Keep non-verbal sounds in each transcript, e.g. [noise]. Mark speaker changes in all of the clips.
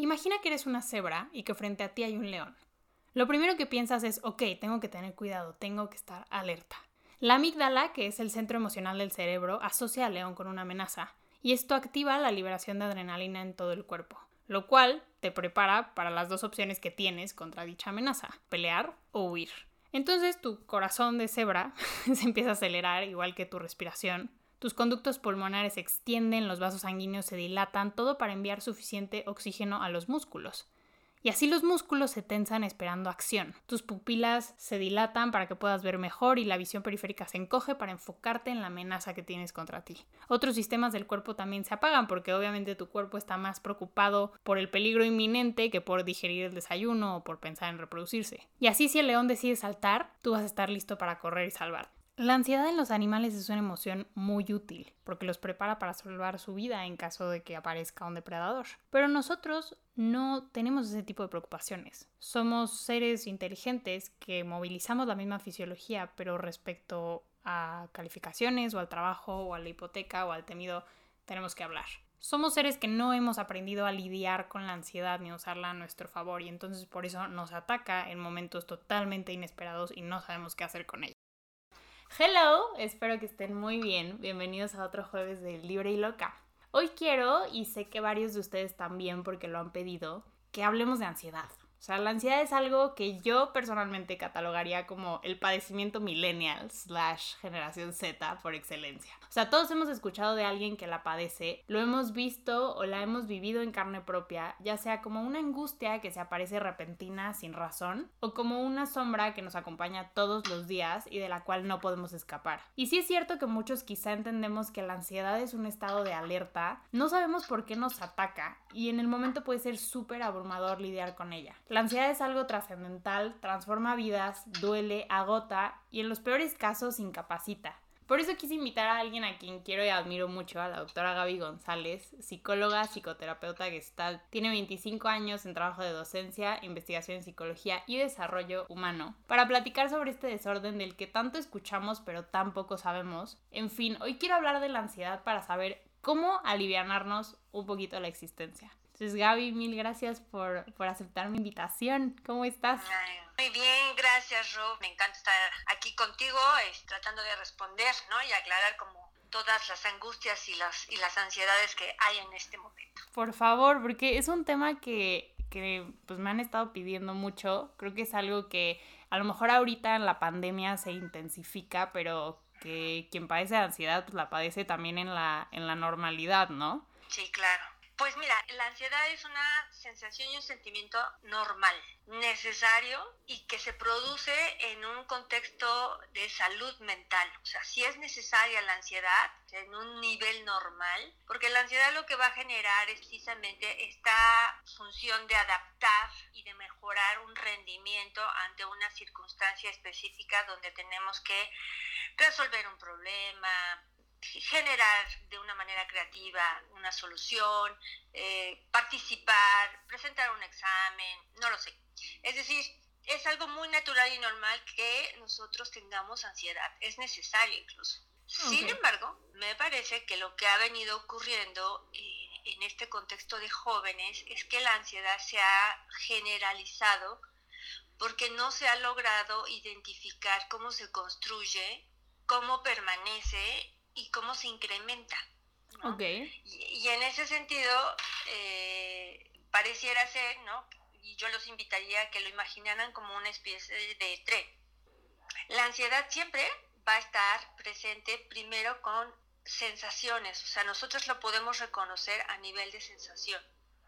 Speaker 1: Imagina que eres una cebra y que frente a ti hay un león. Lo primero que piensas es, ok, tengo que tener cuidado, tengo que estar alerta. La amígdala, que es el centro emocional del cerebro, asocia al león con una amenaza, y esto activa la liberación de adrenalina en todo el cuerpo, lo cual te prepara para las dos opciones que tienes contra dicha amenaza, pelear o huir. Entonces tu corazón de cebra [laughs] se empieza a acelerar, igual que tu respiración. Tus conductos pulmonares se extienden, los vasos sanguíneos se dilatan, todo para enviar suficiente oxígeno a los músculos. Y así los músculos se tensan esperando acción. Tus pupilas se dilatan para que puedas ver mejor y la visión periférica se encoge para enfocarte en la amenaza que tienes contra ti. Otros sistemas del cuerpo también se apagan porque obviamente tu cuerpo está más preocupado por el peligro inminente que por digerir el desayuno o por pensar en reproducirse. Y así si el león decide saltar, tú vas a estar listo para correr y salvarte. La ansiedad en los animales es una emoción muy útil porque los prepara para salvar su vida en caso de que aparezca un depredador. Pero nosotros no tenemos ese tipo de preocupaciones. Somos seres inteligentes que movilizamos la misma fisiología, pero respecto a calificaciones o al trabajo o a la hipoteca o al temido tenemos que hablar. Somos seres que no hemos aprendido a lidiar con la ansiedad ni a usarla a nuestro favor y entonces por eso nos ataca en momentos totalmente inesperados y no sabemos qué hacer con ella. Hello, espero que estén muy bien. Bienvenidos a otro jueves de Libre y Loca. Hoy quiero, y sé que varios de ustedes también porque lo han pedido, que hablemos de ansiedad. O sea, la ansiedad es algo que yo personalmente catalogaría como el padecimiento millennial slash generación Z por excelencia. O sea, todos hemos escuchado de alguien que la padece, lo hemos visto o la hemos vivido en carne propia, ya sea como una angustia que se aparece repentina sin razón o como una sombra que nos acompaña todos los días y de la cual no podemos escapar. Y sí es cierto que muchos quizá entendemos que la ansiedad es un estado de alerta, no sabemos por qué nos ataca y en el momento puede ser súper abrumador lidiar con ella. La ansiedad es algo trascendental, transforma vidas, duele, agota y en los peores casos incapacita. Por eso quise invitar a alguien a quien quiero y admiro mucho, a la doctora Gaby González, psicóloga, psicoterapeuta gestal. Tiene 25 años en trabajo de docencia, investigación en psicología y desarrollo humano, para platicar sobre este desorden del que tanto escuchamos pero tan poco sabemos. En fin, hoy quiero hablar de la ansiedad para saber cómo alivianarnos un poquito la existencia. Entonces, Gaby, mil gracias por, aceptar mi invitación. ¿Cómo estás?
Speaker 2: Muy bien, gracias, Rob. Me encanta estar aquí contigo, tratando de responder, ¿no? Y aclarar como todas las angustias y las, y las ansiedades que hay en este momento.
Speaker 1: Por favor, porque es un tema que, que pues me han estado pidiendo mucho. Creo que es algo que a lo mejor ahorita en la pandemia se intensifica, pero que quien padece de ansiedad pues la padece también en la, en la normalidad, ¿no?
Speaker 2: Sí, claro. Pues mira, la ansiedad es una sensación y un sentimiento normal, necesario y que se produce en un contexto de salud mental. O sea, si es necesaria la ansiedad en un nivel normal, porque la ansiedad lo que va a generar es precisamente esta función de adaptar y de mejorar un rendimiento ante una circunstancia específica donde tenemos que resolver un problema, generar de una manera creativa una solución, eh, participar, presentar un examen, no lo sé. Es decir, es algo muy natural y normal que nosotros tengamos ansiedad, es necesario incluso. Sin embargo, me parece que lo que ha venido ocurriendo eh, en este contexto de jóvenes es que la ansiedad se ha generalizado porque no se ha logrado identificar cómo se construye, cómo permanece y cómo se incrementa. Y, en ese sentido, eh, pareciera ser, ¿no? Y yo los invitaría a que lo imaginaran como una especie de tren. La ansiedad siempre va a estar presente primero con sensaciones, o sea, nosotros lo podemos reconocer a nivel de sensación.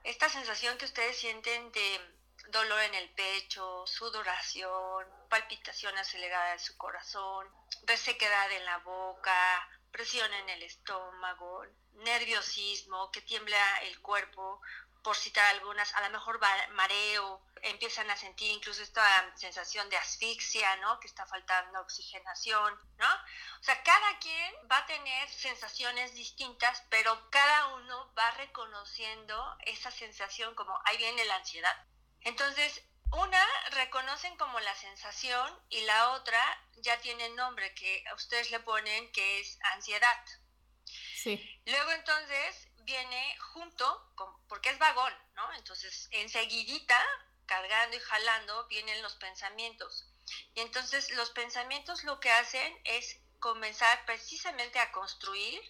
Speaker 2: Esta sensación que ustedes sienten de dolor en el pecho, sudoración, palpitación acelerada de su corazón, resequedad en la boca, presión en el estómago, nerviosismo, que tiembla el cuerpo, por citar algunas, a lo mejor mareo, empiezan a sentir incluso esta sensación de asfixia, ¿no? Que está faltando oxigenación, ¿no? O sea, cada quien va a tener sensaciones distintas, pero cada uno va reconociendo esa sensación como ahí viene la ansiedad. Entonces, una reconocen como la sensación y la otra ya tiene nombre que ustedes le ponen que es ansiedad. Sí. Luego entonces viene junto, con, porque es vagón, ¿no? Entonces, enseguidita, cargando y jalando, vienen los pensamientos. Y entonces los pensamientos lo que hacen es comenzar precisamente a construir,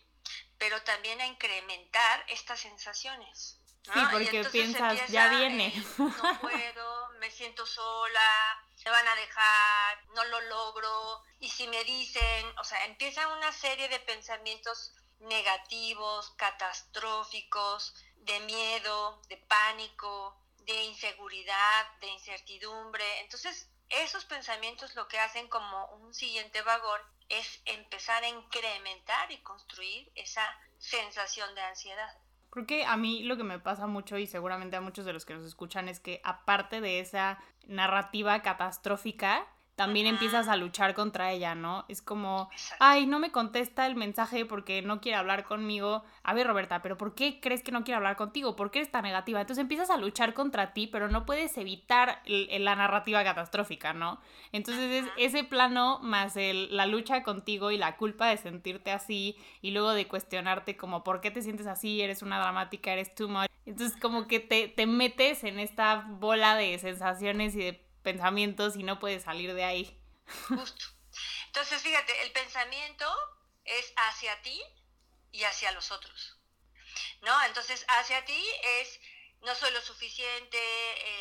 Speaker 2: pero también a incrementar estas sensaciones.
Speaker 1: Sí, porque piensas, ya viene.
Speaker 2: no [laughs] puedo, me siento sola, me van a dejar, no lo logro. Y si me dicen, o sea, empieza una serie de pensamientos negativos, catastróficos, de miedo, de pánico, de inseguridad, de incertidumbre. Entonces, esos pensamientos lo que hacen como un siguiente vagón es empezar a incrementar y construir esa sensación de ansiedad.
Speaker 1: Creo que a mí lo que me pasa mucho y seguramente a muchos de los que nos escuchan es que aparte de esa narrativa catastrófica, también empiezas a luchar contra ella, ¿no? Es como, ay, no me contesta el mensaje porque no quiere hablar conmigo. A ver, Roberta, pero ¿por qué crees que no quiere hablar contigo? ¿Por qué eres tan negativa? Entonces empiezas a luchar contra ti, pero no puedes evitar la narrativa catastrófica, ¿no? Entonces es ese plano más el, la lucha contigo y la culpa de sentirte así y luego de cuestionarte como, ¿por qué te sientes así? Eres una dramática, eres too much. Entonces como que te, te metes en esta bola de sensaciones y de pensamientos y no puedes salir de ahí.
Speaker 2: Justo. Entonces, fíjate, el pensamiento es hacia ti y hacia los otros. ¿No? Entonces, hacia ti es no soy lo suficiente,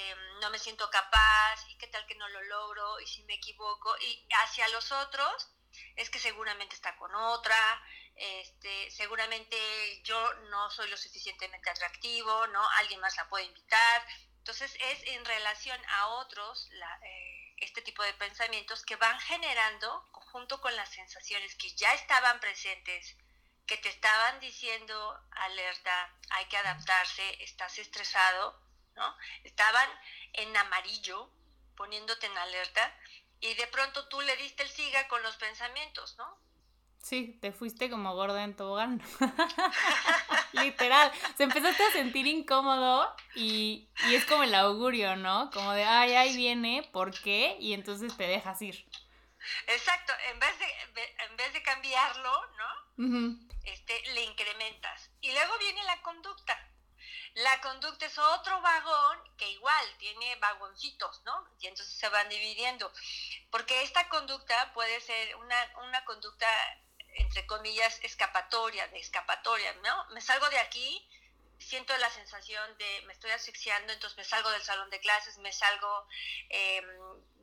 Speaker 2: em, no me siento capaz, y qué tal que no lo logro, y si me equivoco, y hacia los otros es que seguramente está con otra, este, seguramente yo no soy lo suficientemente atractivo, ¿no? Alguien más la puede invitar, entonces es en relación a otros eh, este tipo de pensamientos que van generando, junto con las sensaciones que ya estaban presentes, que te estaban diciendo alerta, hay que adaptarse, estás estresado, ¿no? Estaban en amarillo, poniéndote en alerta, y de pronto tú le diste el siga con los pensamientos, ¿no?
Speaker 1: Sí, te fuiste como gorda en tobogán. [laughs] Literal. Se empezaste a sentir incómodo y, y, es como el augurio, ¿no? Como de, ay, ahí viene, ¿por qué? Y entonces te dejas ir.
Speaker 2: Exacto. En vez de, en vez de cambiarlo, ¿no? este, le incrementas. Y luego viene la conducta. La conducta es otro vagón que igual tiene vagoncitos, ¿no? Y entonces se van dividiendo. Porque esta conducta puede ser una, una conducta entre comillas, escapatoria, de escapatoria, ¿no? Me salgo de aquí, siento la sensación de me estoy asfixiando, entonces me salgo del salón de clases, me salgo em,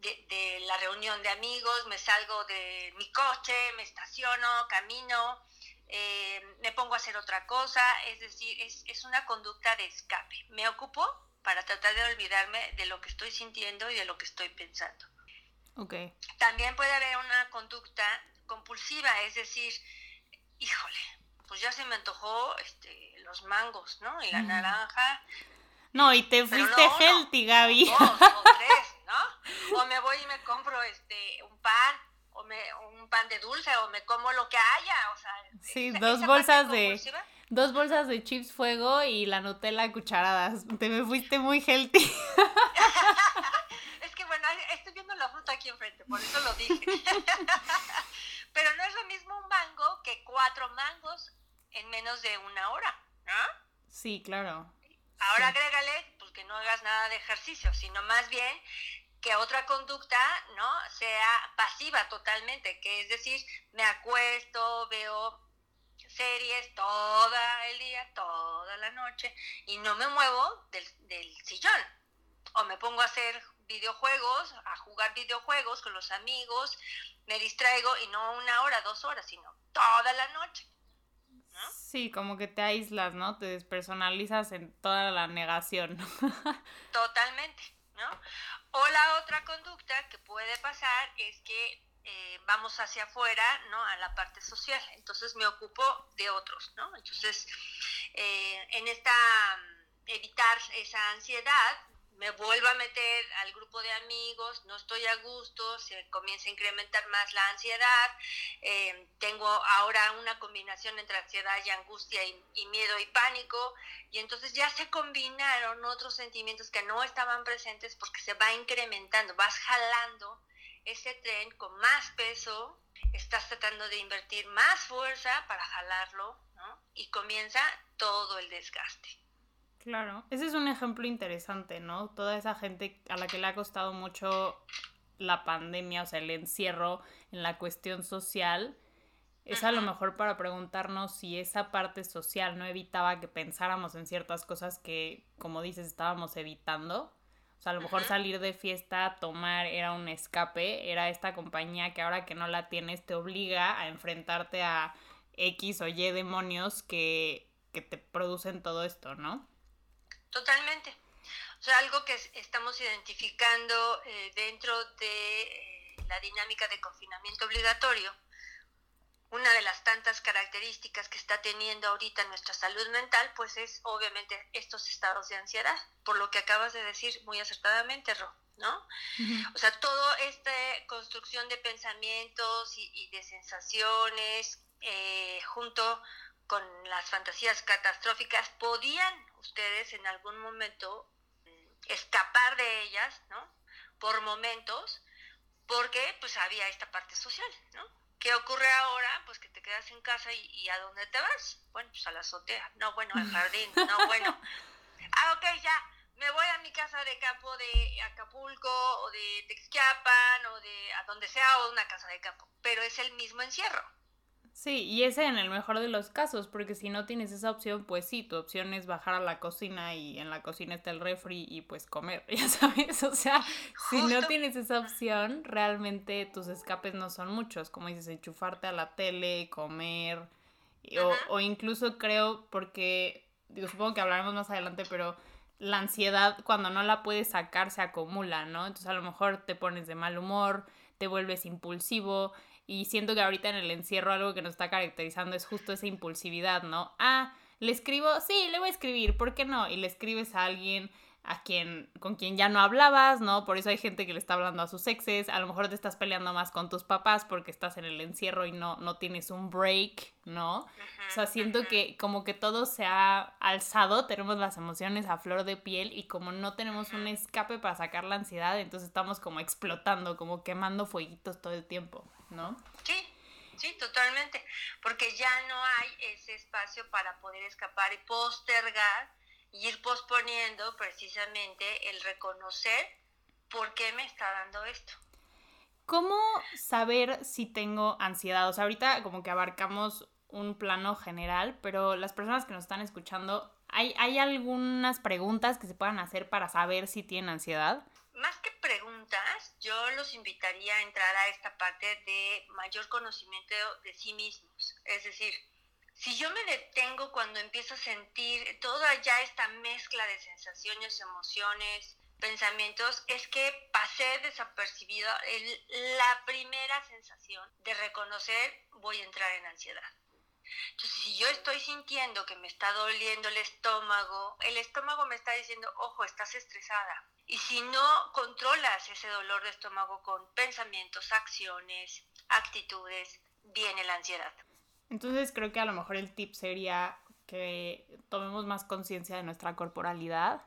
Speaker 2: de, la reunión de amigos, me salgo de mi coche, me estaciono, camino, em, me pongo a hacer otra cosa, es decir, es, es una conducta de escape. Me ocupo para tratar de olvidarme de lo que estoy sintiendo y de lo que estoy pensando.
Speaker 1: Okay.
Speaker 2: También puede haber una conducta compulsiva, es decir, híjole, pues ya se me antojó este, los mangos, ¿no? Y la naranja.
Speaker 1: No, y te fuiste healthy, Gaby.
Speaker 2: Dos o tres, ¿no? O me voy y me compro este un pan, o me, un pan de dulce, o me como lo que haya, o sea.
Speaker 1: Sí, dos bolsas de dos bolsas de chips fuego y la Nutella cucharadas. Te me fuiste muy healthy. [laughs]
Speaker 2: es que bueno, estoy viendo la fruta aquí enfrente, por eso lo dije. [laughs] Pero no es lo mismo un mango que cuatro mangos en menos de una hora, ¿no?
Speaker 1: Sí, claro.
Speaker 2: Ahora agrégale, pues que no hagas nada de ejercicio, sino más bien que otra conducta, ¿no? Sea pasiva totalmente, que es decir, me acuesto, veo series toda el día, toda la noche, y no me muevo del, del sillón. O me pongo a hacer videojuegos, a jugar videojuegos con los amigos, me distraigo y no una hora, dos horas, sino toda la noche.
Speaker 1: Sí, como que te aíslas, ¿no? Te despersonalizas en toda la negación. [laughs]
Speaker 2: Totalmente, ¿no? O la otra conducta que puede pasar es que eh, vamos hacia afuera, ¿no? A la parte social. Entonces me ocupo de otros, ¿no? Entonces, eh, en esta evitar esa ansiedad, me vuelvo a meter al grupo de amigos, no estoy a gusto, se comienza a incrementar más la ansiedad, eh, tengo ahora una combinación entre ansiedad y angustia y, miedo y pánico, y entonces ya se combinaron otros sentimientos que no estaban presentes porque se va incrementando, vas jalando ese tren con más peso, estás tratando de invertir más fuerza para jalarlo, ¿no? y comienza todo el desgaste.
Speaker 1: Claro, ese es un ejemplo interesante, ¿no? Toda esa gente a la que le ha costado mucho la pandemia, o sea, el encierro en la cuestión social, es a lo mejor para preguntarnos si esa parte social no evitaba que pensáramos en ciertas cosas que, como dices, estábamos evitando. O sea, a lo mejor salir de fiesta, tomar, era un escape, era esta compañía que ahora que no la tienes te obliga a enfrentarte a X o Y demonios que, que te producen todo esto, ¿no?
Speaker 2: Totalmente. O sea, algo que estamos identificando eh, dentro de eh, la dinámica de confinamiento obligatorio, una de las tantas características que está teniendo ahorita nuestra salud mental, pues es obviamente estos estados de ansiedad, por lo que acabas de decir muy acertadamente, Ro, ¿no? O sea, toda esta construcción de pensamientos y, de sensaciones eh, junto con las fantasías catastróficas, podían ustedes en algún momento mm, escapar de ellas, ¿no? Por momentos, porque pues había esta parte social, ¿no? ¿Qué ocurre ahora? Pues que te quedas en casa y, ¿a dónde te vas? Bueno, pues a la azotea. No, bueno, al jardín. No, [laughs] bueno. Ah, ok, ya. Me voy a mi casa de campo de Acapulco o de Texquiapan o de a donde sea o una casa de campo. Pero es el mismo encierro.
Speaker 1: Sí, y ese en el mejor de los casos, porque si no tienes esa opción, pues sí, tu opción es bajar a la cocina y en la cocina está el refri y pues comer, [laughs] ya sabes, o sea, si no tienes esa opción, realmente tus escapes no son muchos, como dices, enchufarte a la tele, comer, o, o incluso creo, porque, digo, supongo que hablaremos más adelante, pero la ansiedad cuando no la puedes sacar se acumula, ¿no? Entonces a lo mejor te pones de mal humor, te vuelves impulsivo, y siento que ahorita en el encierro algo que nos está caracterizando es justo esa impulsividad, ¿no? Ah, le escribo, sí, le voy a escribir, ¿por qué no? Y le escribes a alguien a quien, con quien ya no hablabas, ¿no? Por eso hay gente que le está hablando a sus exes, a lo mejor te estás peleando más con tus papás porque estás en el encierro y no, no tienes un break, ¿no? o sea, siento que como que todo se ha alzado, tenemos las emociones a flor de piel y como no tenemos un escape para sacar la ansiedad, entonces estamos como explotando, como quemando fueguitos todo el tiempo, ¿no?
Speaker 2: Sí, sí, totalmente, porque ya no hay ese espacio para poder escapar y postergar y ir posponiendo precisamente el reconocer por qué me está dando esto.
Speaker 1: ¿Cómo saber si tengo ansiedad? O sea, ahorita como que abarcamos un plano general, pero las personas que nos están escuchando, ¿hay, ¿hay algunas preguntas que se puedan hacer para saber si tienen ansiedad?
Speaker 2: Más que preguntas, yo los invitaría a entrar a esta parte de mayor conocimiento de sí mismos. Es decir, si yo me detengo cuando empiezo a sentir toda ya esta mezcla de sensaciones, emociones, pensamientos, es que pasé desapercibido la primera sensación de reconocer voy a entrar en ansiedad. Entonces, si yo estoy sintiendo que me está doliendo el estómago, el estómago me está diciendo, ojo, estás estresada. Y si no controlas ese dolor de estómago con pensamientos, acciones, actitudes, viene la ansiedad.
Speaker 1: Entonces creo que a lo mejor el tip sería que tomemos más conciencia de nuestra corporalidad.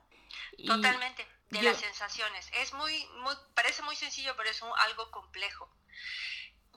Speaker 2: Totalmente, de las sensaciones. Es muy, muy, parece muy sencillo, pero es algo complejo.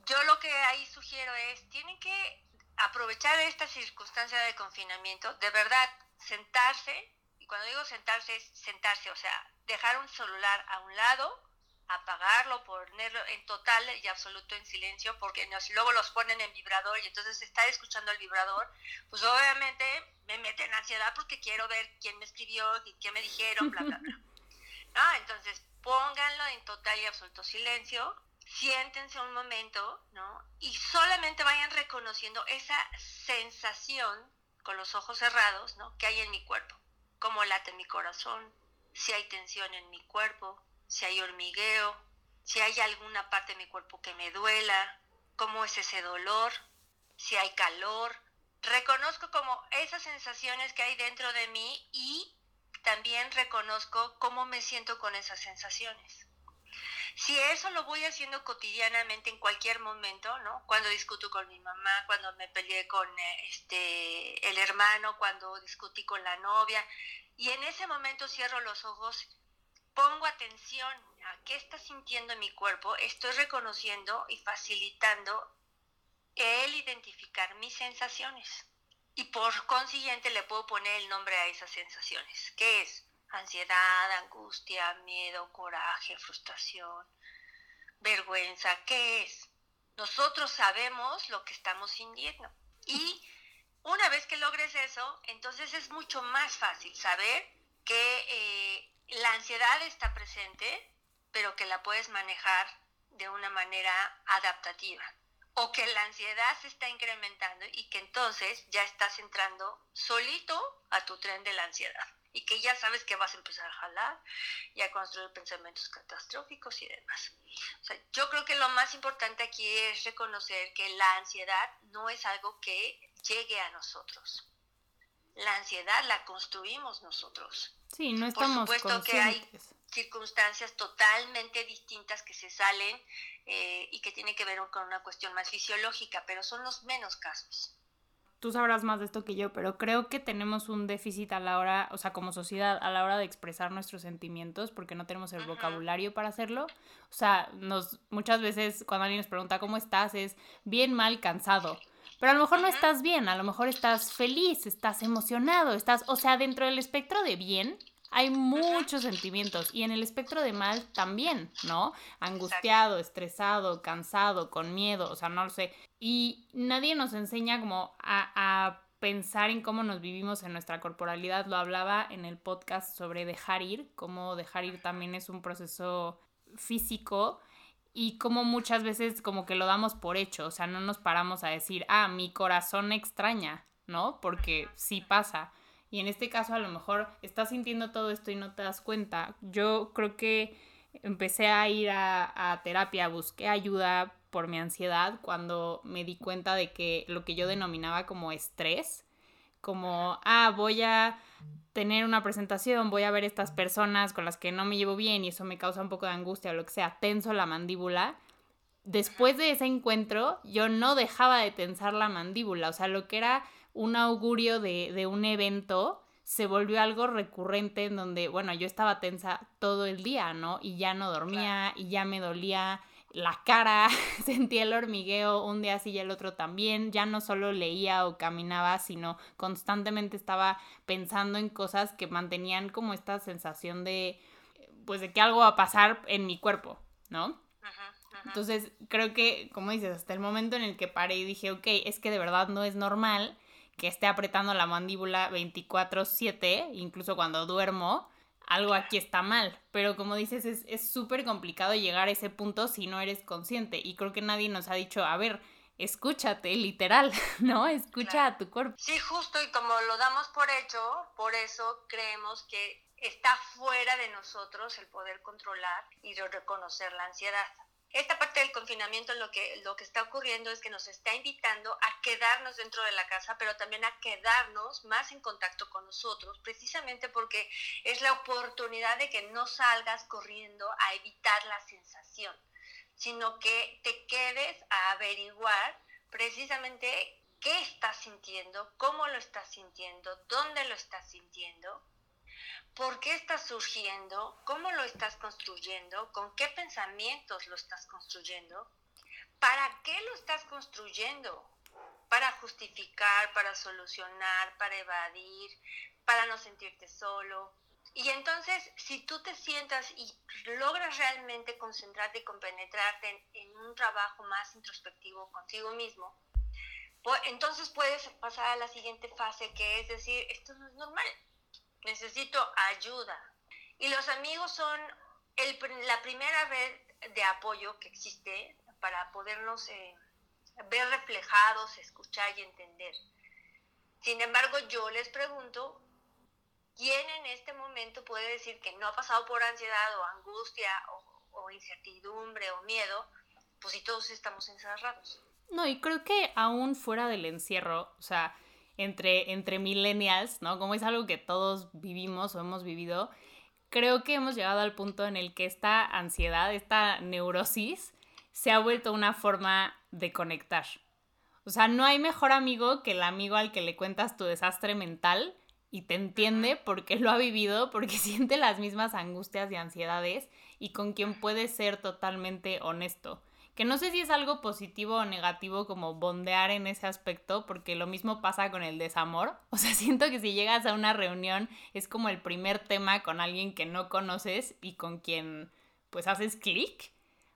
Speaker 2: Yo lo que ahí sugiero es, tienen que aprovechar esta circunstancia de confinamiento, de verdad, sentarse, y cuando digo sentarse es sentarse, o sea, dejar un celular a un lado, apagarlo, ponerlo en total y absoluto en silencio, porque luego los ponen en vibrador y entonces está escuchando el vibrador, pues obviamente me mete en ansiedad porque quiero ver quién me escribió y qué me dijeron, bla, bla, bla. [laughs] ¿No? Entonces pónganlo en total y absoluto silencio, siéntense un momento, ¿no? Y solamente vayan reconociendo esa sensación con los ojos cerrados, ¿no? Que hay en mi cuerpo, cómo late mi corazón, si hay tensión en mi cuerpo, si hay hormigueo, si hay alguna parte de mi cuerpo que me duela, cómo es ese dolor, si hay calor. Reconozco como esas sensaciones que hay dentro de mí y también reconozco cómo me siento con esas sensaciones. Si eso lo voy haciendo cotidianamente en cualquier momento, ¿no? Cuando discuto con mi mamá, cuando me peleé con eh, este el hermano, cuando discutí con la novia, y en ese momento cierro los ojos pongo atención a qué está sintiendo mi cuerpo, estoy reconociendo y facilitando el identificar mis sensaciones. Y por consiguiente le puedo poner el nombre a esas sensaciones. ¿Qué es? Ansiedad, angustia, miedo, coraje, frustración, vergüenza. ¿Qué es? Nosotros sabemos lo que estamos sintiendo. Y una vez que logres eso, entonces es mucho más fácil saber que eh, la ansiedad está presente, pero que la puedes manejar de una manera adaptativa. O que la ansiedad se está incrementando y que entonces ya estás entrando solito a tu tren de la ansiedad. Y que ya sabes que vas a empezar a jalar y a construir pensamientos catastróficos y demás. yo creo que lo más importante aquí es reconocer que la ansiedad no es algo que llegue a nosotros. La ansiedad la construimos nosotros.
Speaker 1: Sí, no estamos Por supuesto que hay
Speaker 2: circunstancias totalmente distintas que se salen eh, y que tienen que ver con una cuestión más fisiológica, pero son los menos casos.
Speaker 1: Tú sabrás más de esto que yo, pero creo que tenemos un déficit a la hora, o sea, como sociedad, a la hora de expresar nuestros sentimientos, porque no tenemos el vocabulario para hacerlo. O sea, nos, muchas veces cuando alguien nos pregunta cómo estás, es bien mal, cansado. Pero a lo mejor no estás bien, a lo mejor estás feliz, estás emocionado, estás, o sea, dentro del espectro de bien hay muchos sentimientos y en el espectro de mal también, ¿no? Angustiado, estresado, cansado, con miedo, o sea, no lo sé. Y nadie nos enseña como a, a pensar en cómo nos vivimos en nuestra corporalidad. Lo hablaba en el podcast sobre dejar ir, cómo dejar ir también es un proceso físico y como muchas veces como que lo damos por hecho, o sea, no nos paramos a decir, ah, mi corazón extraña, ¿no? Porque sí pasa. Y en este caso a lo mejor estás sintiendo todo esto y no te das cuenta. Yo creo que empecé a ir a, a terapia, busqué ayuda por mi ansiedad cuando me di cuenta de que lo que yo denominaba como estrés, como, ah, voy a tener una presentación, voy a ver estas personas con las que no me llevo bien y eso me causa un poco de angustia o lo que sea, tenso la mandíbula. Después de ese encuentro, yo no dejaba de tensar la mandíbula, o sea, lo que era un augurio de, de un evento se volvió algo recurrente en donde, bueno, yo estaba tensa todo el día, ¿no? Y ya no dormía y ya me dolía la cara, [laughs] sentía el hormigueo un día sí y el otro también, ya no solo leía o caminaba, sino constantemente estaba pensando en cosas que mantenían como esta sensación de, pues de que algo va a pasar en mi cuerpo, ¿no? Entonces, creo que, como dices, hasta el momento en el que paré y dije, ok, es que de verdad no es normal que esté apretando la mandíbula 24/7, incluso cuando duermo, algo aquí está mal. Pero como dices, es súper complicado llegar a ese punto si no eres consciente. Y creo que nadie nos ha dicho, a ver, escúchate, literal, [laughs] ¿no? Escucha a tu cuerpo.
Speaker 2: Sí, justo, y como lo damos por hecho, por eso creemos que está fuera de nosotros el poder controlar y reconocer la ansiedad esta parte del confinamiento lo que, lo que está ocurriendo es que nos está invitando a quedarnos dentro de la casa, pero también a quedarnos más en contacto con nosotros, precisamente porque es la oportunidad de que no salgas corriendo a evitar la sensación, sino que te quedes a averiguar precisamente qué estás sintiendo, cómo lo estás sintiendo, dónde lo estás sintiendo ¿Por qué está surgiendo? ¿Cómo lo estás construyendo? ¿Con qué pensamientos lo estás construyendo? ¿Para qué lo estás construyendo? Para justificar, para solucionar, para evadir, para no sentirte solo. Y entonces, si tú te sientas y logras realmente concentrarte y compenetrarte en, un trabajo más introspectivo contigo mismo, pues, entonces puedes pasar a la siguiente fase, que es decir, esto no es normal necesito ayuda. Y los amigos son la primera vez de apoyo que existe para podernos eh, ver reflejados, escuchar y entender. Sin embargo, yo les pregunto, ¿quién en este momento puede decir que no ha pasado por ansiedad o angustia o, o incertidumbre o miedo? Pues si todos estamos encerrados.
Speaker 1: No, y creo que aún fuera del encierro, o sea, entre, entre millennials, ¿no? Como es algo que todos vivimos o hemos vivido, creo que hemos llegado al punto en el que esta ansiedad, esta neurosis, se ha vuelto una forma de conectar. O sea, no hay mejor amigo que el amigo al que le cuentas tu desastre mental y te entiende porque lo ha vivido, porque [laughs] siente las mismas angustias y ansiedades y con quien puede ser totalmente honesto que no sé si es algo positivo o negativo como bondear en ese aspecto, porque lo mismo pasa con el desamor. [laughs] O sea, siento que si llegas a una reunión es como el primer tema con alguien que no conoces y con quien pues haces clic.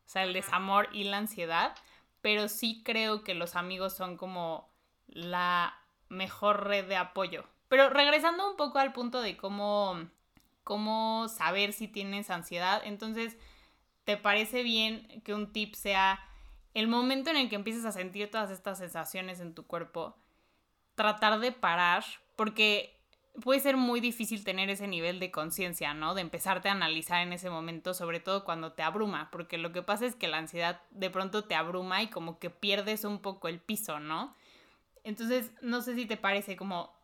Speaker 1: O sea, el desamor y la ansiedad. Pero sí creo que los amigos son como la mejor red de apoyo. Pero regresando un poco al punto de cómo, cómo saber si tienes ansiedad, entonces ¿te parece bien que un tip sea el momento en el que empieces a sentir todas estas sensaciones en tu cuerpo, tratar de parar, porque puede ser muy difícil tener ese nivel de conciencia, ¿no? De empezarte a analizar en ese momento, sobre todo cuando te abruma, porque lo que pasa es que la ansiedad de pronto te abruma y como que pierdes un poco el piso, ¿no? Entonces, no sé si te parece como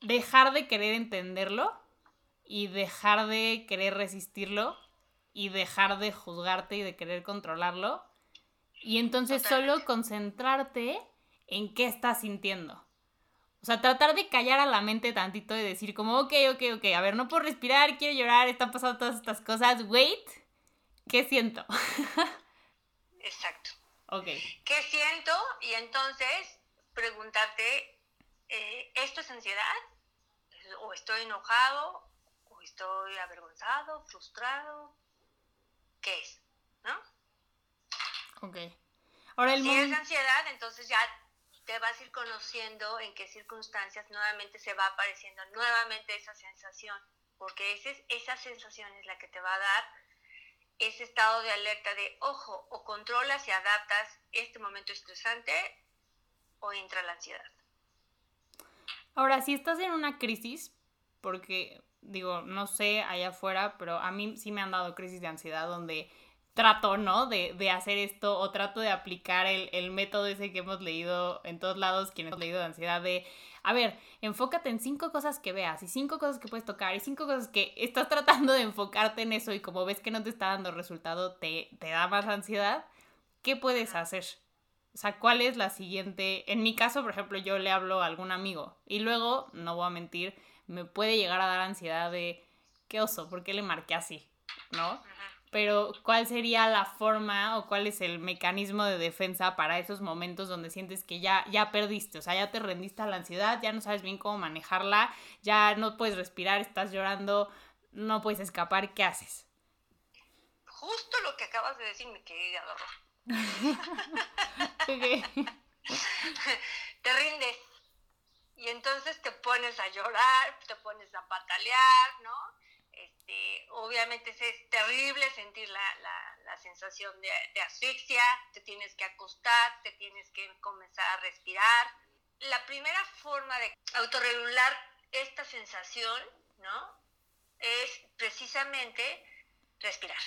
Speaker 1: dejar de querer entenderlo y dejar de querer resistirlo y dejar de juzgarte y de querer controlarlo. Y entonces solo concentrarte en qué estás sintiendo. O sea, tratar de callar a la mente tantito y decir como, ok, ok, ok, a ver, no puedo respirar, quiero llorar, están pasando todas estas cosas, wait, ¿qué siento? [laughs]
Speaker 2: Exacto.
Speaker 1: Ok.
Speaker 2: ¿Qué siento? Y entonces preguntarte, eh, ¿esto es ansiedad? ¿O estoy enojado? ¿O estoy avergonzado, frustrado? Qué es, ¿no?
Speaker 1: Ok. Ahora el
Speaker 2: si es ansiedad, entonces ya te vas a ir conociendo en qué circunstancias nuevamente se va apareciendo nuevamente esa sensación, porque esa, es, esa sensación es la que te va a dar ese estado de alerta de, ojo, o controlas y adaptas este momento estresante o entra la ansiedad.
Speaker 1: Ahora, si estás en una crisis, porque digo, no sé allá afuera, pero a mí sí me han dado crisis de ansiedad donde trato, ¿no? De, de hacer esto o trato de aplicar el, el, método ese que hemos leído en todos lados, quienes hemos leído de ansiedad, de, a ver, enfócate en cinco cosas que veas y cinco cosas que puedes tocar y cinco cosas que estás [laughs] tratando de enfocarte en eso y como ves que no te está dando resultado, te, te da más ansiedad, ¿qué puedes hacer? O sea, ¿cuál es la siguiente? En mi caso, por ejemplo, yo le hablo a algún amigo y luego, no voy a mentir, me puede llegar a dar ansiedad de, ¿qué oso? ¿Por qué le marqué así? ¿No? Pero ¿cuál sería la forma o cuál es el mecanismo de defensa para esos momentos donde sientes que ya, ya perdiste? O sea, ya te rendiste a la ansiedad, ya no sabes bien cómo manejarla, ya no puedes respirar, estás llorando, no puedes escapar, ¿qué haces?
Speaker 2: Justo lo que acabas de decir me quedé [laughs] [laughs] te rindes y entonces te pones a llorar, te pones a patalear, ¿no? Este, obviamente es terrible sentir la, la, la sensación de, de, asfixia, te tienes que acostar, te tienes que comenzar a respirar. La primera forma de autorregular esta sensación, ¿no? Es precisamente respirar.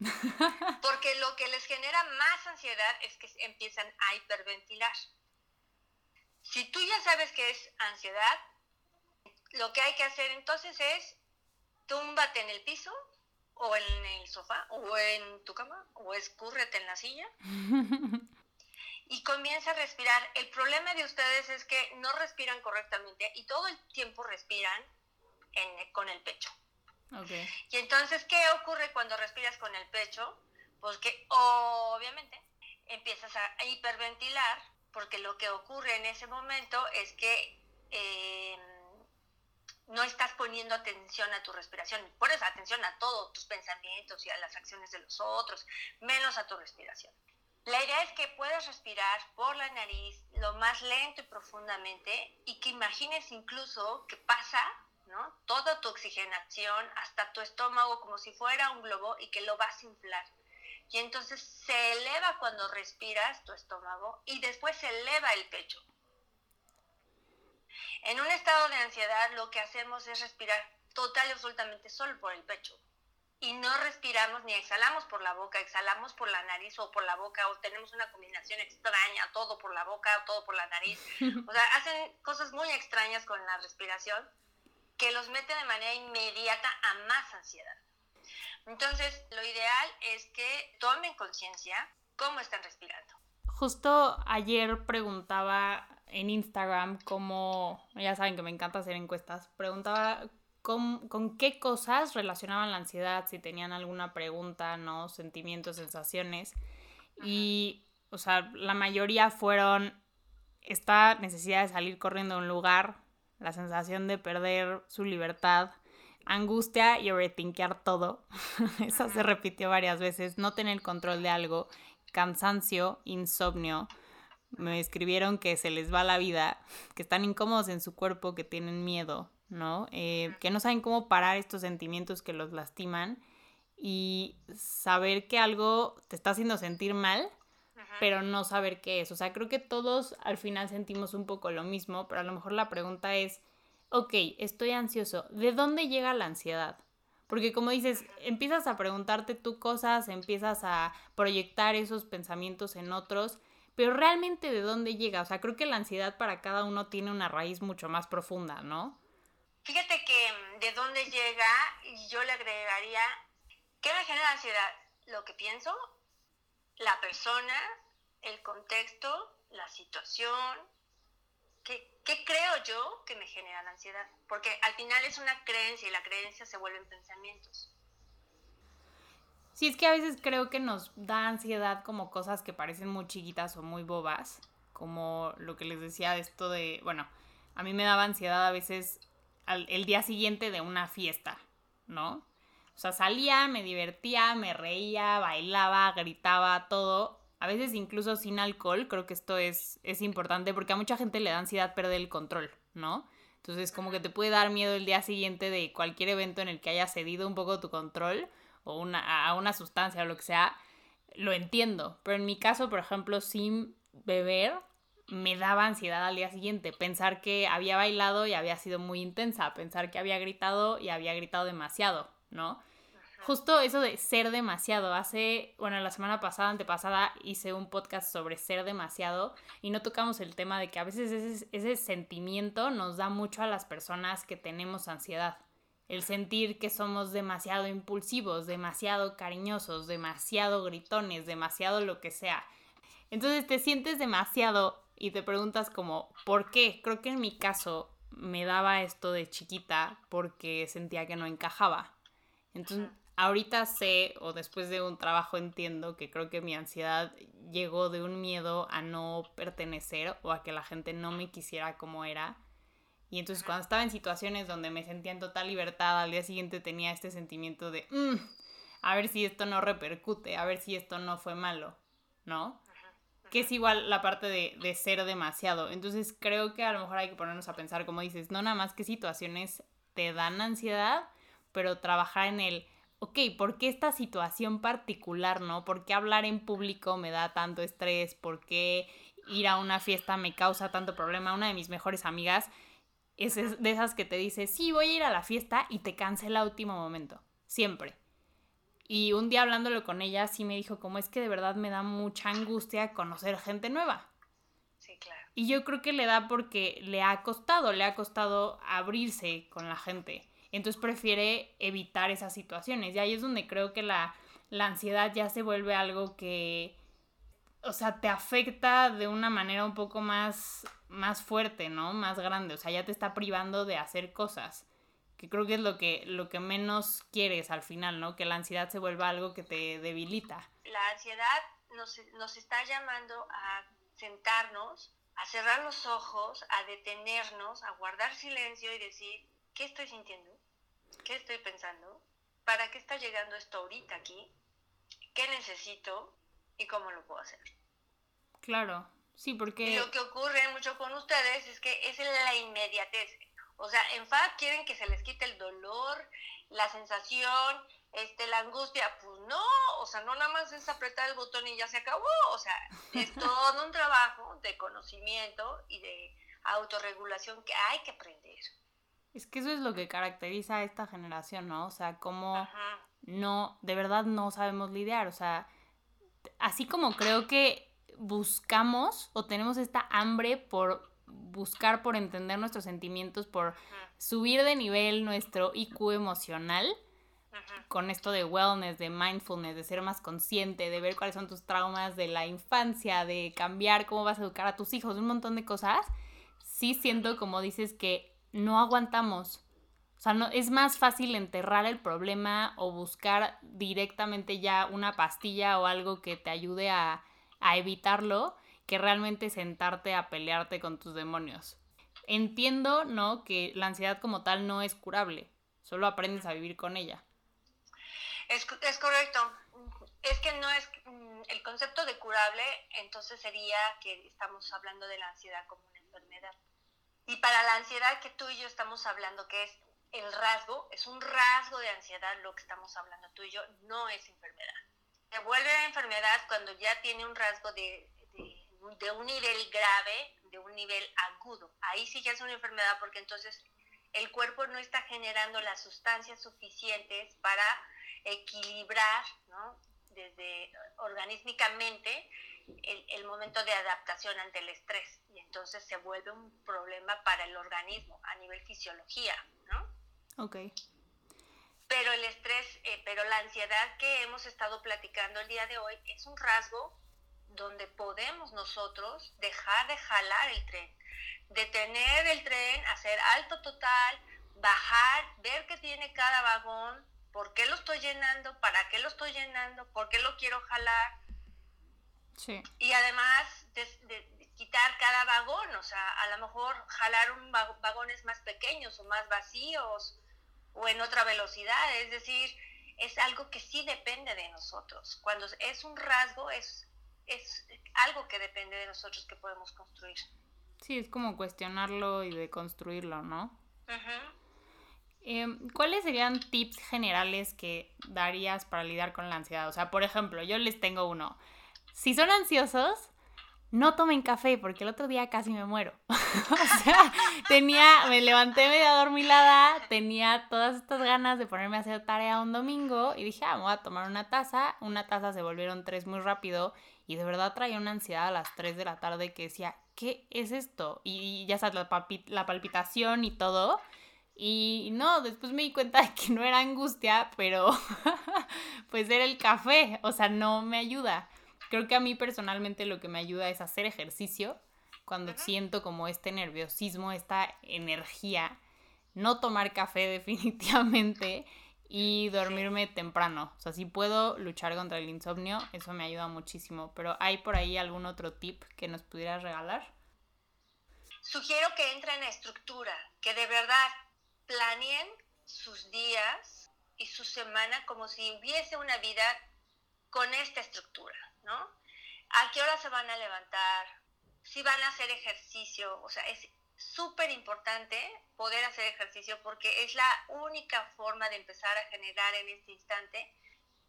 Speaker 2: [laughs] Porque lo que les genera más ansiedad es que empiezan a hiperventilar. Si tú ya sabes que es ansiedad, lo que hay que hacer entonces es túmbate en el piso o en el sofá o en tu cama o escúrrete en la silla y comienza a respirar. El problema de ustedes es que no respiran correctamente y todo el tiempo respiran con el pecho. Y entonces, ¿qué ocurre cuando respiras con el pecho? Pues que obviamente empiezas a hiperventilar porque lo que ocurre en ese momento es que eh, no estás poniendo atención a tu respiración, pones atención a todos tus pensamientos y a las acciones de los otros, menos a tu respiración. La idea es que puedas respirar por la nariz lo más lento y profundamente y que imagines incluso que pasa ¿no? toda tu oxigenación hasta tu estómago como si fuera un globo y que lo vas a inflar y entonces se eleva cuando respiras tu estómago y después se eleva el pecho. En un estado de ansiedad lo que hacemos es respirar total y absolutamente solo por el pecho. Y no respiramos ni exhalamos por la boca, exhalamos por la nariz o por la boca, o tenemos una combinación extraña, todo por la boca o todo por la nariz. [laughs] O sea, hacen cosas muy extrañas con la respiración que los meten de manera inmediata a más ansiedad. Entonces, lo ideal es que tomen conciencia cómo están respirando.
Speaker 1: Justo ayer preguntaba en Instagram cómo, ya saben que me encanta hacer encuestas, preguntaba con, con, qué cosas relacionaban la ansiedad, si tenían alguna pregunta, ¿no? Sentimientos, sensaciones. Y, o sea, la mayoría fueron esta necesidad de salir corriendo a un lugar, la sensación de perder su libertad, angustia y overtinkear todo. [laughs] Eso se repitió varias veces. No tener control de algo, cansancio, insomnio. Me escribieron que se les va la vida, que están incómodos en su cuerpo, que tienen miedo, ¿no? Eh, que no saben cómo parar estos sentimientos que los lastiman y saber que algo te está haciendo sentir mal, pero no saber qué es. O sea, creo que todos al final sentimos un poco lo mismo, pero a lo mejor la pregunta es, ok, estoy ansioso, ¿de dónde llega la ansiedad? Porque como dices, empiezas a preguntarte tú cosas, empiezas a proyectar esos pensamientos en otros, pero realmente de dónde llega? O sea, creo que la ansiedad para cada uno tiene una raíz mucho más profunda, ¿no?
Speaker 2: Fíjate que mm, de dónde llega, yo le agregaría, ¿qué me genera ansiedad? Lo que pienso, la persona, el contexto, la situación, ¿Qué, creo yo que me genera la ansiedad? Porque al final es una creencia y la creencia se vuelven pensamientos.
Speaker 1: Sí, es que a veces creo que nos da ansiedad como cosas que parecen muy chiquitas o muy bobas, como lo que les decía de esto de, bueno, a mí me daba ansiedad a veces el día siguiente de una fiesta, ¿no? O sea, salía, me divertía, me reía, bailaba, gritaba, todo, a veces incluso sin alcohol, creo que esto es, es importante porque a mucha gente le da ansiedad perder el control, ¿no? Entonces como que te puede dar miedo el día siguiente de cualquier evento en el que hayas cedido un poco tu control o una, a una sustancia o lo que sea, lo entiendo. Pero en mi caso, por ejemplo, sin beber, me daba ansiedad al día siguiente. Pensar que había bailado y había sido muy intensa, pensar que había gritado y había gritado demasiado, ¿no? Justo eso de ser demasiado. Hace, bueno, la semana pasada, antepasada, hice un podcast sobre ser demasiado y no tocamos el tema de que a veces ese, ese sentimiento nos da mucho a las personas que tenemos ansiedad. El sentir que somos demasiado impulsivos, demasiado cariñosos, demasiado gritones, demasiado lo que sea. Entonces te sientes demasiado y te preguntas como, ¿por qué? Creo que en mi caso me daba esto de chiquita porque sentía que no encajaba. Entonces ahorita sé, o después de un trabajo entiendo que creo que mi ansiedad llegó de un miedo a no pertenecer o a que la gente no me quisiera como era. Y entonces cuando estaba en situaciones donde me sentía en total libertad, al día siguiente tenía este sentimiento de, mm, a ver si esto no repercute, a ver si esto no fue malo, ¿no? Que es igual la parte de, de ser demasiado. Entonces creo que a lo mejor hay que ponernos a pensar, como dices, no nada más qué situaciones te dan ansiedad, pero trabajar en el ok, ¿por qué esta situación particular, no? ¿Por qué hablar en público me da tanto estrés? ¿Por qué ir a una fiesta me causa tanto problema? Una de mis mejores amigas es de esas que te dice, sí, voy a ir a la fiesta y te cancela a último momento, siempre. Y un día hablándolo con ella, sí me dijo, como es que de verdad me da mucha angustia conocer gente nueva.
Speaker 2: Sí, claro.
Speaker 1: Y yo creo que le da porque le ha costado, le ha costado abrirse con la gente. Entonces prefiere evitar esas situaciones. Y ahí es donde creo que la, ansiedad ya se vuelve algo que, o sea, te afecta de una manera un poco más, más fuerte, ¿no? Más grande. O sea, ya te está privando de hacer cosas. Que creo que es lo que, lo que menos quieres al final, ¿no? Que la ansiedad se vuelva algo que te debilita.
Speaker 2: La ansiedad nos, nos está llamando a sentarnos, a cerrar los ojos, a detenernos, a guardar silencio y decir, ¿qué estoy sintiendo? ¿Qué estoy pensando? ¿Para qué está llegando esto ahorita aquí? ¿Qué necesito? ¿Y cómo lo puedo hacer?
Speaker 1: Claro, sí, porque...
Speaker 2: Y lo que ocurre mucho con ustedes es que es la inmediatez. O sea, en FAD quieren que se les quite el dolor, la sensación, este, la angustia. Pues no, o sea, no nada más es apretar el botón y ya se acabó. O sea, es [laughs] todo un trabajo de conocimiento y de autorregulación que hay que aprender.
Speaker 1: Es que eso es lo que caracteriza a esta generación, ¿no? O sea, como no, de verdad no sabemos lidiar. O sea, así como creo que buscamos o tenemos esta hambre por buscar, por entender nuestros sentimientos, por subir de nivel nuestro IQ emocional, con esto de wellness, de mindfulness, de ser más consciente, de ver cuáles son tus traumas de la infancia, de cambiar cómo vas a educar a tus hijos, un montón de cosas, sí siento, como dices, que no aguantamos. O sea, no, es más fácil enterrar el problema o buscar directamente ya una pastilla o algo que te ayude a, a evitarlo que realmente sentarte a pelearte con tus demonios. Entiendo, ¿no? Que la ansiedad como tal no es curable, solo aprendes a vivir con ella.
Speaker 2: Es, es correcto. Es que no es mm, el concepto de curable, entonces sería que estamos hablando de la ansiedad como una enfermedad. Y para la ansiedad que tú y yo estamos hablando, que es el rasgo, es un rasgo de ansiedad lo que estamos hablando tú y yo, no es enfermedad. Se vuelve enfermedad cuando ya tiene un rasgo de, de, un nivel grave, de un nivel agudo. Ahí sí ya es una enfermedad porque entonces el cuerpo no está generando las sustancias suficientes para equilibrar, ¿no? Desde organísmicamente el, el, momento de adaptación ante el estrés y entonces se vuelve un problema para el organismo a nivel fisiología, ¿no?
Speaker 1: Ok.
Speaker 2: Pero el estrés, eh, pero la ansiedad que hemos estado platicando el día de hoy es un rasgo donde podemos nosotros dejar de jalar el tren, detener el tren, hacer alto total, bajar, ver qué tiene cada vagón, por qué lo estoy llenando, para qué lo estoy llenando, por qué lo quiero jalar.
Speaker 1: Sí.
Speaker 2: Y además de, quitar cada vagón, o sea, a lo mejor jalar un vagones más pequeños o más vacíos o en otra velocidad, es decir, es algo que sí depende de nosotros. Cuando es un rasgo, es, es algo que depende de nosotros que podemos construir.
Speaker 1: Sí, es como cuestionarlo y de construirlo, ¿no? Em, ¿Cuáles serían tips generales que darías para lidiar con la ansiedad? O sea, por ejemplo, yo les tengo uno. Si son ansiosos, no tomen café porque el otro día casi me muero. [laughs] o sea, tenía, me levanté media dormilada, tenía todas estas ganas de ponerme a hacer tarea un domingo y dije, ah, voy a tomar una taza. Una taza se volvieron tres muy rápido y de verdad traía una ansiedad a las 3 de la tarde que decía, ¿qué es esto? Y ya sabes, la, la palpitación y todo. Y no, después me di cuenta de que no era angustia, pero [laughs] pues era el café, o sea, no me ayuda. Creo que a mí personalmente lo que me ayuda es hacer ejercicio cuando siento como este nerviosismo, esta energía. No tomar café [laughs] definitivamente y dormirme temprano. O sea, si puedo luchar contra el insomnio, eso me ayuda muchísimo. Pero ¿hay por ahí algún otro tip que nos pudieras regalar?
Speaker 2: Sugiero que entren en estructura, que de verdad planeen sus días y su semana como si hubiese una vida con esta estructura. ¿No? ¿A qué hora se van a levantar? Si van a hacer ejercicio, o sea, es súper importante poder hacer ejercicio porque es la única forma de empezar a generar en este instante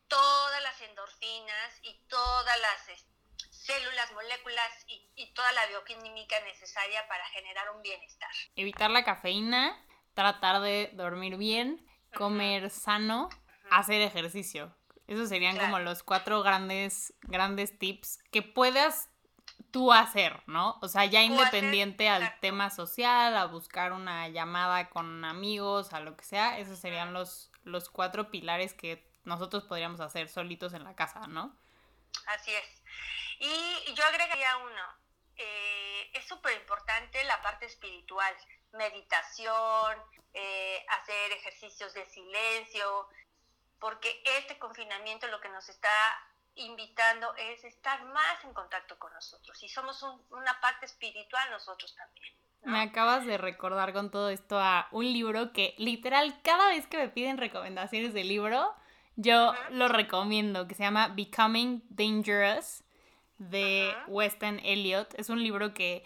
Speaker 2: todas las endorfinas y todas las células, moléculas y, y, toda la bioquímica necesaria para generar un bienestar.
Speaker 1: Evitar la cafeína, tratar de dormir bien, comer sano, hacer ejercicio. Esos serían como los cuatro grandes, grandes tips que puedas tú hacer, ¿no? O sea, ya independiente al tema social, a buscar una llamada con amigos, a lo que sea, esos serían los, los cuatro pilares que nosotros podríamos hacer solitos en la casa, ¿no?
Speaker 2: Así es. Y yo agregaría uno, eh, es súper importante la parte espiritual, meditación, eh, hacer ejercicios de silencio, porque este confinamiento lo que nos está invitando es estar más en contacto con nosotros y somos una parte espiritual nosotros también.
Speaker 1: Me acabas de recordar con todo esto a un libro que literal cada vez que me piden recomendaciones de libro, yo lo recomiendo, que se llama Becoming Dangerous de Weston Elliot. Es un libro que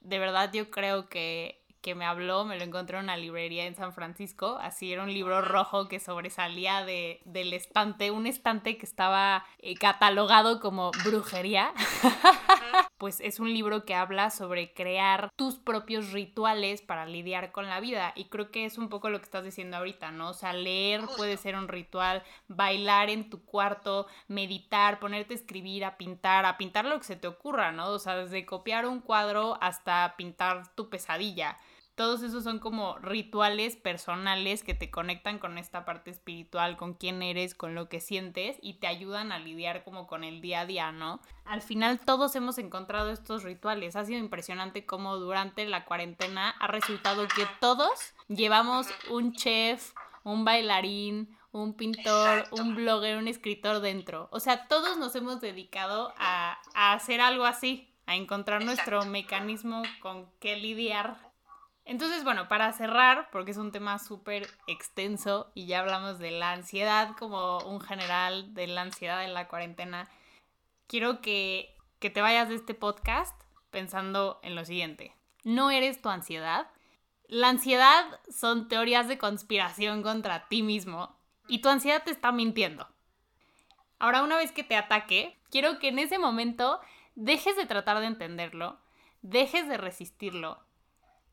Speaker 1: de verdad yo creo que que me habló, me lo encontré en una librería en San Francisco, así era un libro rojo que sobresalía de, del estante, un estante que estaba eh, catalogado como brujería. [laughs] [laughs] pues es un libro que habla sobre crear tus propios rituales para lidiar con la vida y creo que es un poco lo que estás diciendo ahorita, ¿no? O sea, leer puede ser un ritual, bailar en tu cuarto, meditar, ponerte a escribir, a pintar, a pintar lo que se te ocurra, ¿no? O sea, desde copiar un cuadro hasta pintar tu pesadilla todos esos son como rituales personales que te conectan con esta parte espiritual, con quién eres, con lo que sientes y te ayudan a lidiar como con el día a día, ¿no? Al final todos hemos encontrado estos rituales. Ha sido impresionante cómo durante la cuarentena ha resultado que todos llevamos un chef, un bailarín, un pintor, un blogger, un escritor dentro. O sea, todos nos hemos dedicado a, hacer algo así, a encontrar nuestro mecanismo con qué lidiar. Entonces, bueno, para cerrar, porque es un tema súper extenso y ya hablamos de la ansiedad como un general, de la ansiedad en la cuarentena, quiero que, que te vayas de este podcast pensando en lo siguiente. No eres tu ansiedad. La ansiedad son teorías de conspiración contra ti mismo y tu ansiedad te está mintiendo. Ahora, una vez que te ataque, quiero que en ese momento dejes de tratar de entenderlo, dejes de resistirlo,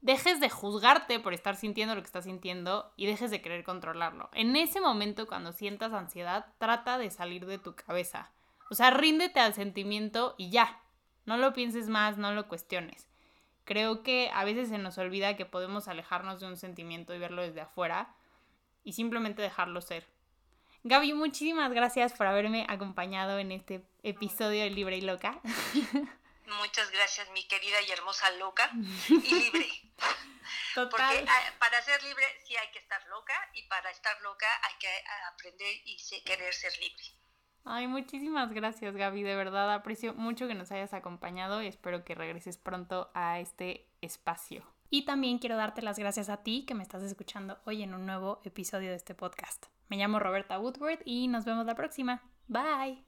Speaker 1: dejes de juzgarte por estar sintiendo lo que estás sintiendo y dejes de querer controlarlo. En ese momento, cuando sientas ansiedad, trata de salir de tu cabeza. O sea, ríndete al sentimiento y ya. No lo pienses más, no lo cuestiones. Creo que a veces se nos olvida que podemos alejarnos de un sentimiento y verlo desde afuera y simplemente dejarlo ser. Gaby, muchísimas gracias por haberme acompañado en este episodio de Libre y Loca. [laughs]
Speaker 2: Muchas gracias, mi querida y hermosa loca [laughs] y libre. Porque ah, para ser libre sí hay que estar loca y para estar loca hay que aprender y querer ser libre.
Speaker 1: Ay, muchísimas gracias Gaby, de verdad aprecio mucho que nos hayas acompañado y espero que regreses pronto a este espacio. Y también quiero darte las gracias a ti que me estás escuchando hoy en un nuevo episodio de este podcast. Me llamo Roberta Woodward y nos vemos la próxima. Bye.